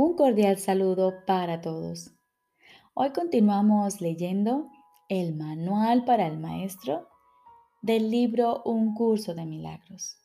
Un cordial saludo para todos. Hoy continuamos leyendo el Manual para el Maestro del libro Un curso de milagros.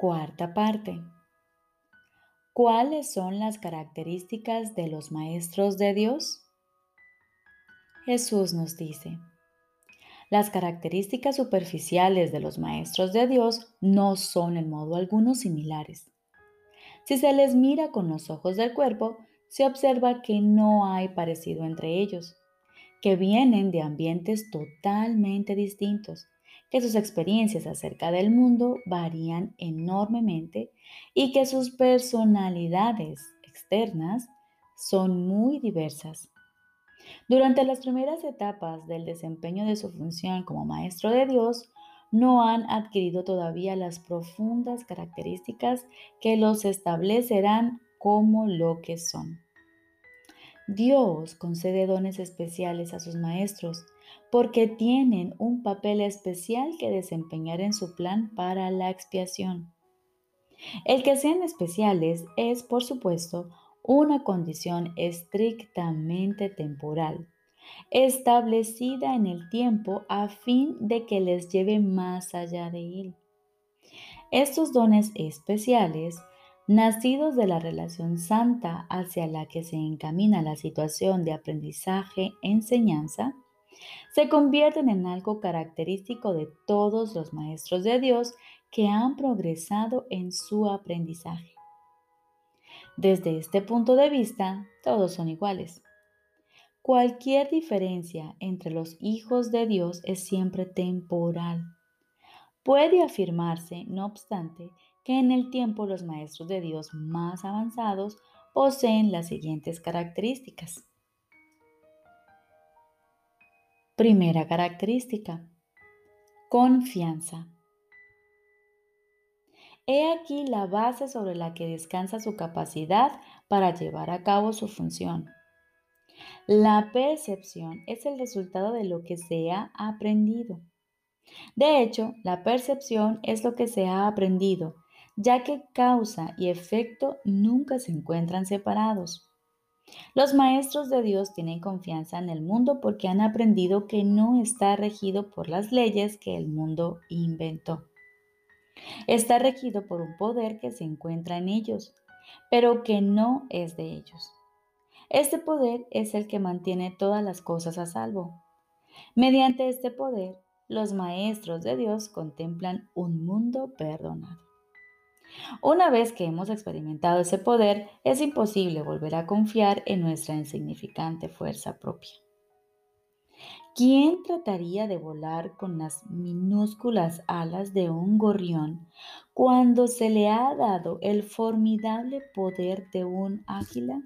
Cuarta parte. ¿Cuáles son las características de los maestros de Dios? Jesús nos dice, las características superficiales de los maestros de Dios no son en modo alguno similares. Si se les mira con los ojos del cuerpo, se observa que no hay parecido entre ellos, que vienen de ambientes totalmente distintos, que sus experiencias acerca del mundo varían enormemente y que sus personalidades externas son muy diversas. Durante las primeras etapas del desempeño de su función como maestro de Dios, no han adquirido todavía las profundas características que los establecerán como lo que son. Dios concede dones especiales a sus maestros porque tienen un papel especial que desempeñar en su plan para la expiación. El que sean especiales es, por supuesto, una condición estrictamente temporal establecida en el tiempo a fin de que les lleve más allá de él. Estos dones especiales, nacidos de la relación santa hacia la que se encamina la situación de aprendizaje-enseñanza, se convierten en algo característico de todos los maestros de Dios que han progresado en su aprendizaje. Desde este punto de vista, todos son iguales. Cualquier diferencia entre los hijos de Dios es siempre temporal. Puede afirmarse, no obstante, que en el tiempo los maestros de Dios más avanzados poseen las siguientes características. Primera característica. Confianza. He aquí la base sobre la que descansa su capacidad para llevar a cabo su función. La percepción es el resultado de lo que se ha aprendido. De hecho, la percepción es lo que se ha aprendido, ya que causa y efecto nunca se encuentran separados. Los maestros de Dios tienen confianza en el mundo porque han aprendido que no está regido por las leyes que el mundo inventó. Está regido por un poder que se encuentra en ellos, pero que no es de ellos. Este poder es el que mantiene todas las cosas a salvo. Mediante este poder, los maestros de Dios contemplan un mundo perdonado. Una vez que hemos experimentado ese poder, es imposible volver a confiar en nuestra insignificante fuerza propia. ¿Quién trataría de volar con las minúsculas alas de un gorrión cuando se le ha dado el formidable poder de un águila?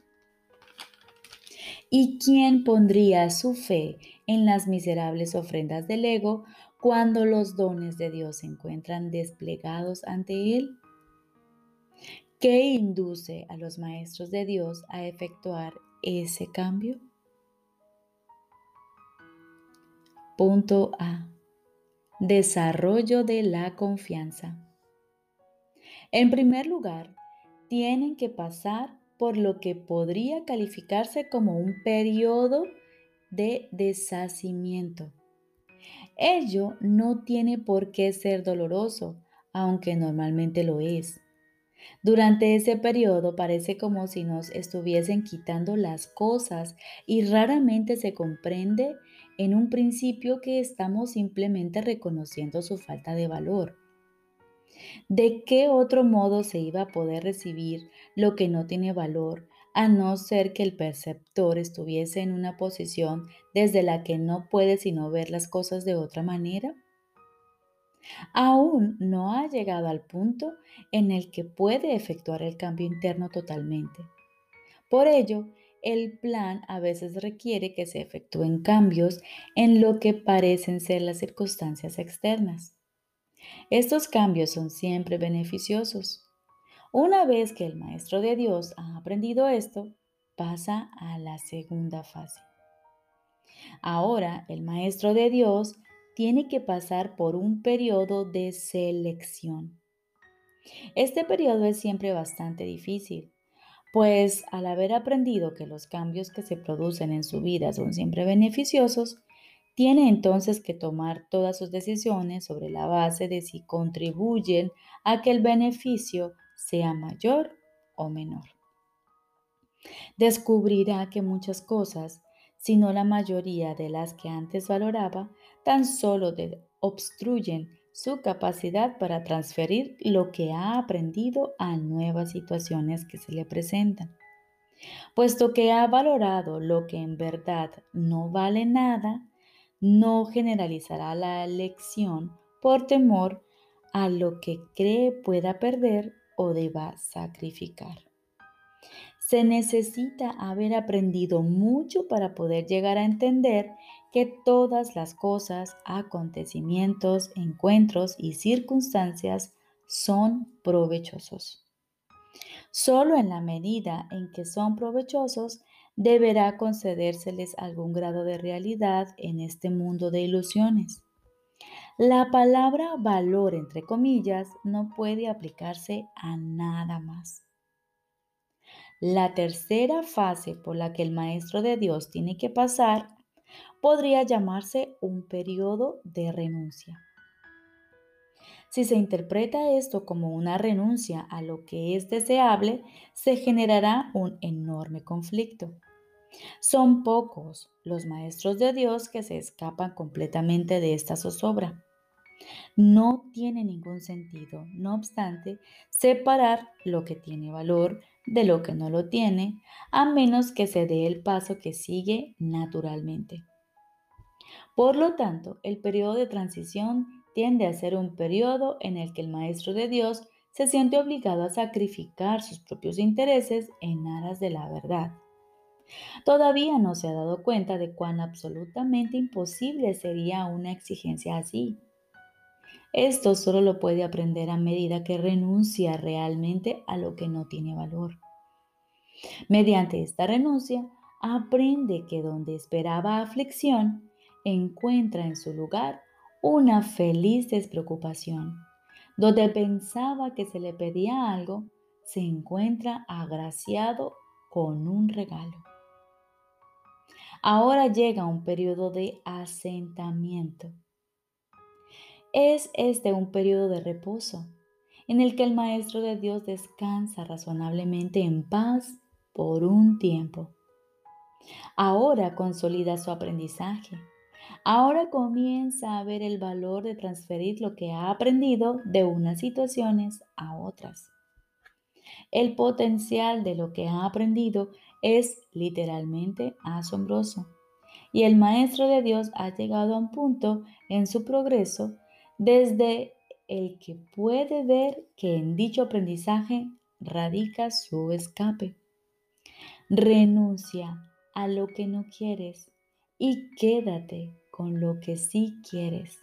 ¿Y quién pondría su fe en las miserables ofrendas del ego cuando los dones de Dios se encuentran desplegados ante él? ¿Qué induce a los maestros de Dios a efectuar ese cambio? Punto A. Desarrollo de la confianza. En primer lugar, tienen que pasar por lo que podría calificarse como un periodo de deshacimiento. Ello no tiene por qué ser doloroso, aunque normalmente lo es. Durante ese periodo parece como si nos estuviesen quitando las cosas y raramente se comprende en un principio que estamos simplemente reconociendo su falta de valor. ¿De qué otro modo se iba a poder recibir lo que no tiene valor, a no ser que el perceptor estuviese en una posición desde la que no puede sino ver las cosas de otra manera? Aún no ha llegado al punto en el que puede efectuar el cambio interno totalmente. Por ello, el plan a veces requiere que se efectúen cambios en lo que parecen ser las circunstancias externas. Estos cambios son siempre beneficiosos. Una vez que el Maestro de Dios ha aprendido esto, pasa a la segunda fase. Ahora el Maestro de Dios tiene que pasar por un periodo de selección. Este periodo es siempre bastante difícil, pues al haber aprendido que los cambios que se producen en su vida son siempre beneficiosos, tiene entonces que tomar todas sus decisiones sobre la base de si contribuyen a que el beneficio sea mayor o menor. Descubrirá que muchas cosas, si no la mayoría de las que antes valoraba, tan solo obstruyen su capacidad para transferir lo que ha aprendido a nuevas situaciones que se le presentan. Puesto que ha valorado lo que en verdad no vale nada, no generalizará la elección por temor a lo que cree pueda perder o deba sacrificar. Se necesita haber aprendido mucho para poder llegar a entender que todas las cosas, acontecimientos, encuentros y circunstancias son provechosos. Solo en la medida en que son provechosos deberá concedérseles algún grado de realidad en este mundo de ilusiones. La palabra valor, entre comillas, no puede aplicarse a nada más. La tercera fase por la que el Maestro de Dios tiene que pasar podría llamarse un periodo de renuncia. Si se interpreta esto como una renuncia a lo que es deseable, se generará un enorme conflicto. Son pocos los maestros de Dios que se escapan completamente de esta zozobra. No tiene ningún sentido, no obstante, separar lo que tiene valor de lo que no lo tiene, a menos que se dé el paso que sigue naturalmente. Por lo tanto, el periodo de transición tiende a ser un periodo en el que el Maestro de Dios se siente obligado a sacrificar sus propios intereses en aras de la verdad Todavía no se ha dado cuenta de cuán absolutamente imposible sería una exigencia así. Esto solo lo puede aprender a medida que renuncia realmente a lo que no tiene valor. Mediante esta renuncia, aprende que donde esperaba aflicción, encuentra en su lugar una feliz despreocupación. Donde pensaba que se le pedía algo, se encuentra agraciado con un regalo. Ahora llega un periodo de asentamiento. Es este un periodo de reposo en el que el Maestro de Dios descansa razonablemente en paz por un tiempo. Ahora consolida su aprendizaje. Ahora comienza a ver el valor de transferir lo que ha aprendido de unas situaciones a otras. El potencial de lo que ha aprendido es literalmente asombroso. Y el Maestro de Dios ha llegado a un punto en su progreso desde el que puede ver que en dicho aprendizaje radica su escape. Renuncia a lo que no quieres y quédate con lo que sí quieres.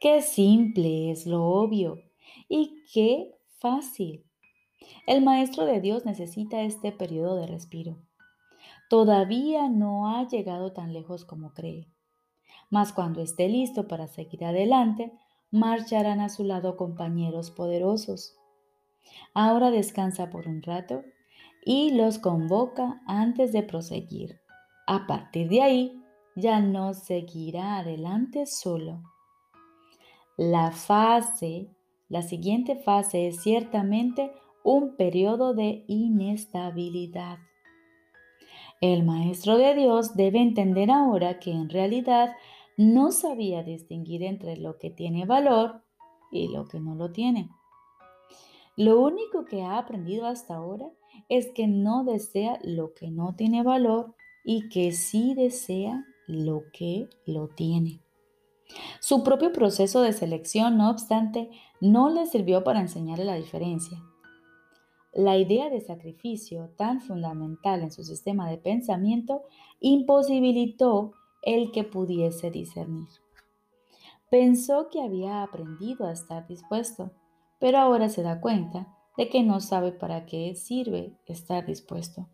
Qué simple es lo obvio y qué fácil el Maestro de Dios necesita este periodo de respiro. Todavía no ha llegado tan lejos como cree, mas cuando esté listo para seguir adelante, marcharán a su lado compañeros poderosos. Ahora descansa por un rato y los convoca antes de proseguir. A partir de ahí, ya no seguirá adelante solo. La fase, la siguiente fase es ciertamente un periodo de inestabilidad. El Maestro de Dios debe entender ahora que en realidad no sabía distinguir entre lo que tiene valor y lo que no lo tiene. Lo único que ha aprendido hasta ahora es que no desea lo que no tiene valor y que sí desea lo que lo tiene. Su propio proceso de selección, no obstante, no le sirvió para enseñarle la diferencia. La idea de sacrificio, tan fundamental en su sistema de pensamiento, imposibilitó el que pudiese discernir. Pensó que había aprendido a estar dispuesto, pero ahora se da cuenta de que no sabe para qué sirve estar dispuesto.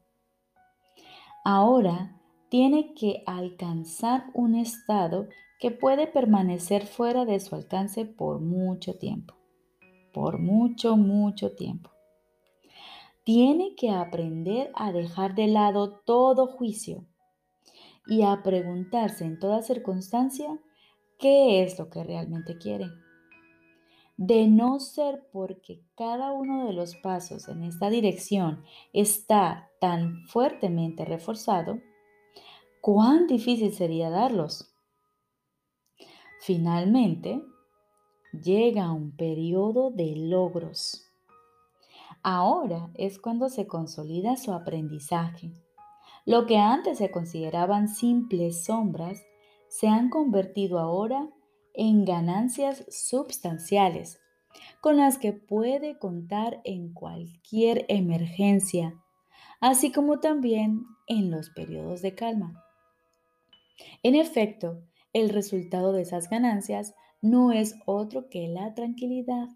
Ahora tiene que alcanzar un estado que puede permanecer fuera de su alcance por mucho tiempo, por mucho, mucho tiempo. Tiene que aprender a dejar de lado todo juicio y a preguntarse en toda circunstancia qué es lo que realmente quiere. De no ser porque cada uno de los pasos en esta dirección está tan fuertemente reforzado, cuán difícil sería darlos. Finalmente, llega un periodo de logros. Ahora es cuando se consolida su aprendizaje. Lo que antes se consideraban simples sombras se han convertido ahora en ganancias substanciales con las que puede contar en cualquier emergencia, así como también en los periodos de calma. En efecto, el resultado de esas ganancias no es otro que la tranquilidad,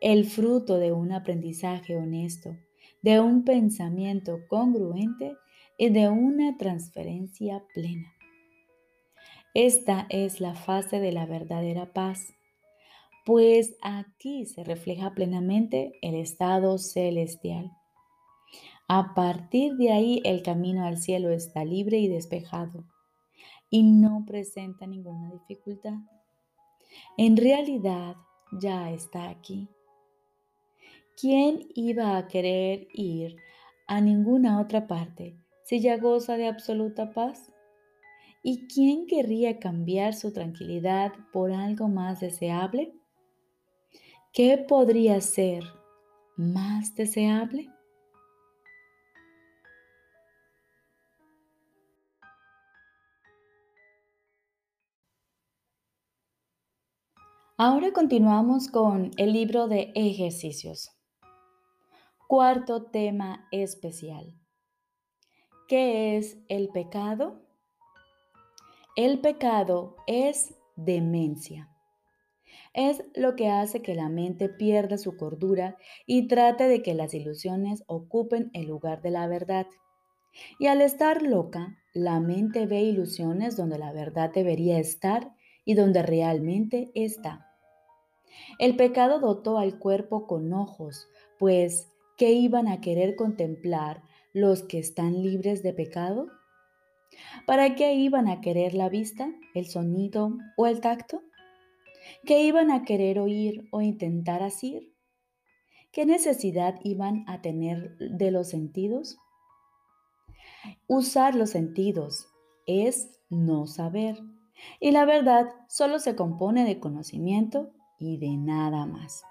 el fruto de un aprendizaje honesto, de un pensamiento congruente y de una transferencia plena. Esta es la fase de la verdadera paz, pues aquí se refleja plenamente el estado celestial. A partir de ahí el camino al cielo está libre y despejado y no presenta ninguna dificultad. En realidad ya está aquí. ¿Quién iba a querer ir a ninguna otra parte si ya goza de absoluta paz? ¿Y quién querría cambiar su tranquilidad por algo más deseable? ¿Qué podría ser más deseable? Ahora continuamos con el libro de ejercicios. Cuarto tema especial. ¿Qué es el pecado? El pecado es demencia. Es lo que hace que la mente pierda su cordura y trate de que las ilusiones ocupen el lugar de la verdad. Y al estar loca, la mente ve ilusiones donde la verdad debería estar y donde realmente está. El pecado dotó al cuerpo con ojos, pues ¿qué iban a querer contemplar los que están libres de pecado? ¿Para qué iban a querer la vista, el sonido o el tacto? ¿Qué iban a querer oír o intentar asir? ¿Qué necesidad iban a tener de los sentidos? Usar los sentidos es no saber. Y la verdad solo se compone de conocimiento y de nada más.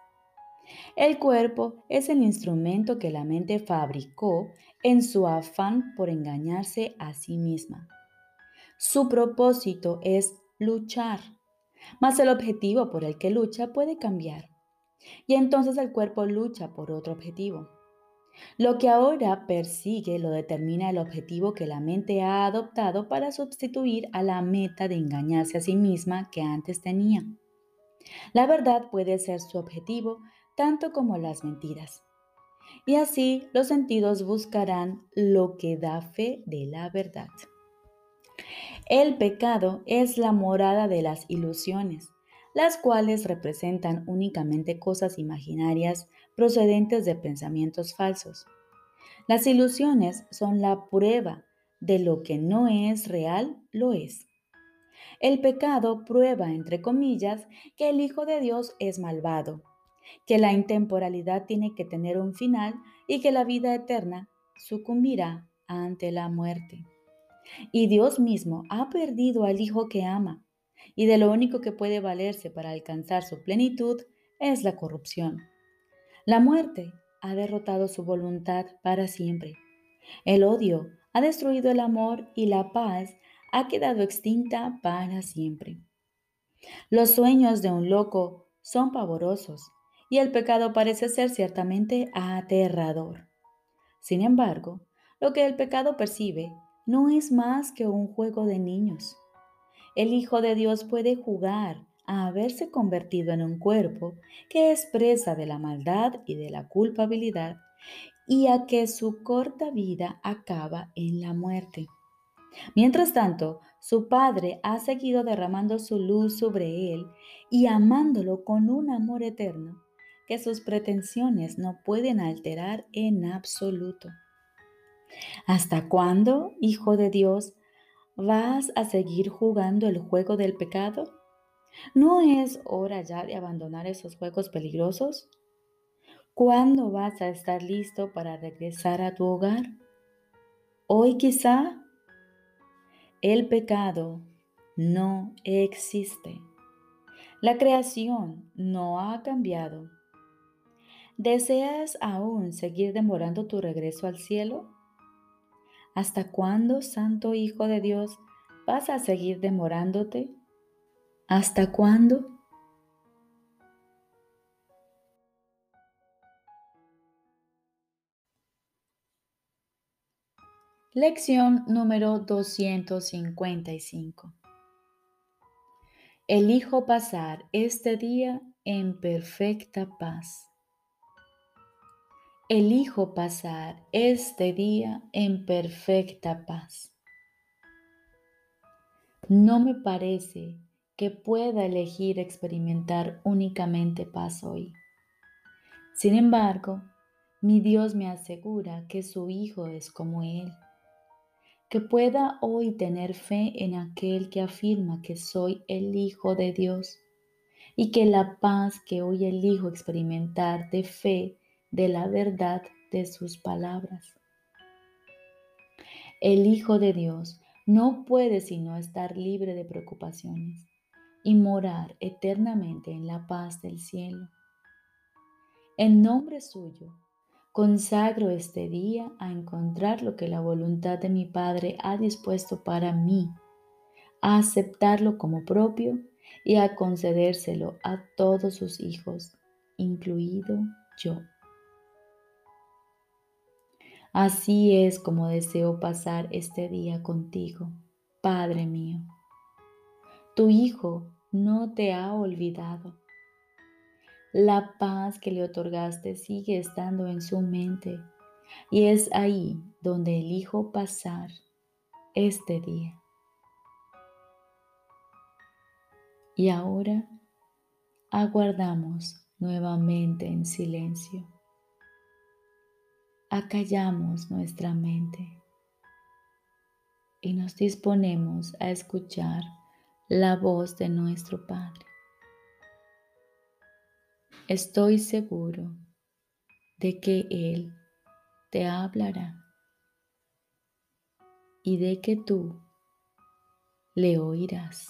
El cuerpo es el instrumento que la mente fabricó en su afán por engañarse a sí misma. Su propósito es luchar, mas el objetivo por el que lucha puede cambiar. Y entonces el cuerpo lucha por otro objetivo. Lo que ahora persigue lo determina el objetivo que la mente ha adoptado para sustituir a la meta de engañarse a sí misma que antes tenía. La verdad puede ser su objetivo tanto como las mentiras. Y así los sentidos buscarán lo que da fe de la verdad. El pecado es la morada de las ilusiones, las cuales representan únicamente cosas imaginarias procedentes de pensamientos falsos. Las ilusiones son la prueba de lo que no es real, lo es. El pecado prueba, entre comillas, que el Hijo de Dios es malvado, que la intemporalidad tiene que tener un final y que la vida eterna sucumbirá ante la muerte. Y Dios mismo ha perdido al Hijo que ama, y de lo único que puede valerse para alcanzar su plenitud es la corrupción. La muerte ha derrotado su voluntad para siempre. El odio ha destruido el amor y la paz ha quedado extinta para siempre. Los sueños de un loco son pavorosos y el pecado parece ser ciertamente aterrador. Sin embargo, lo que el pecado percibe no es más que un juego de niños. El Hijo de Dios puede jugar a haberse convertido en un cuerpo que es presa de la maldad y de la culpabilidad y a que su corta vida acaba en la muerte. Mientras tanto, su padre ha seguido derramando su luz sobre él y amándolo con un amor eterno, que sus pretensiones no pueden alterar en absoluto. ¿Hasta cuándo, Hijo de Dios, vas a seguir jugando el juego del pecado? ¿No es hora ya de abandonar esos juegos peligrosos? ¿Cuándo vas a estar listo para regresar a tu hogar? Hoy quizá el pecado no existe. La creación no ha cambiado. ¿Deseas aún seguir demorando tu regreso al cielo? ¿Hasta cuándo, Santo Hijo de Dios, vas a seguir demorándote? ¿Hasta cuándo? Lección número 255. Elijo pasar este día en perfecta paz. Elijo pasar este día en perfecta paz. No me parece que pueda elegir experimentar únicamente paz hoy. Sin embargo, mi Dios me asegura que su Hijo es como Él, que pueda hoy tener fe en aquel que afirma que soy el Hijo de Dios y que la paz que hoy elijo experimentar de fe de la verdad de sus palabras. El Hijo de Dios no puede sino estar libre de preocupaciones y morar eternamente en la paz del cielo. En nombre suyo, consagro este día a encontrar lo que la voluntad de mi Padre ha dispuesto para mí, a aceptarlo como propio y a concedérselo a todos sus hijos, incluido yo. Así es como deseo pasar este día contigo, Padre mío. Tu Hijo no te ha olvidado. La paz que le otorgaste sigue estando en su mente y es ahí donde elijo pasar este día. Y ahora aguardamos nuevamente en silencio. Acallamos nuestra mente y nos disponemos a escuchar la voz de nuestro Padre. Estoy seguro de que Él te hablará y de que tú le oirás.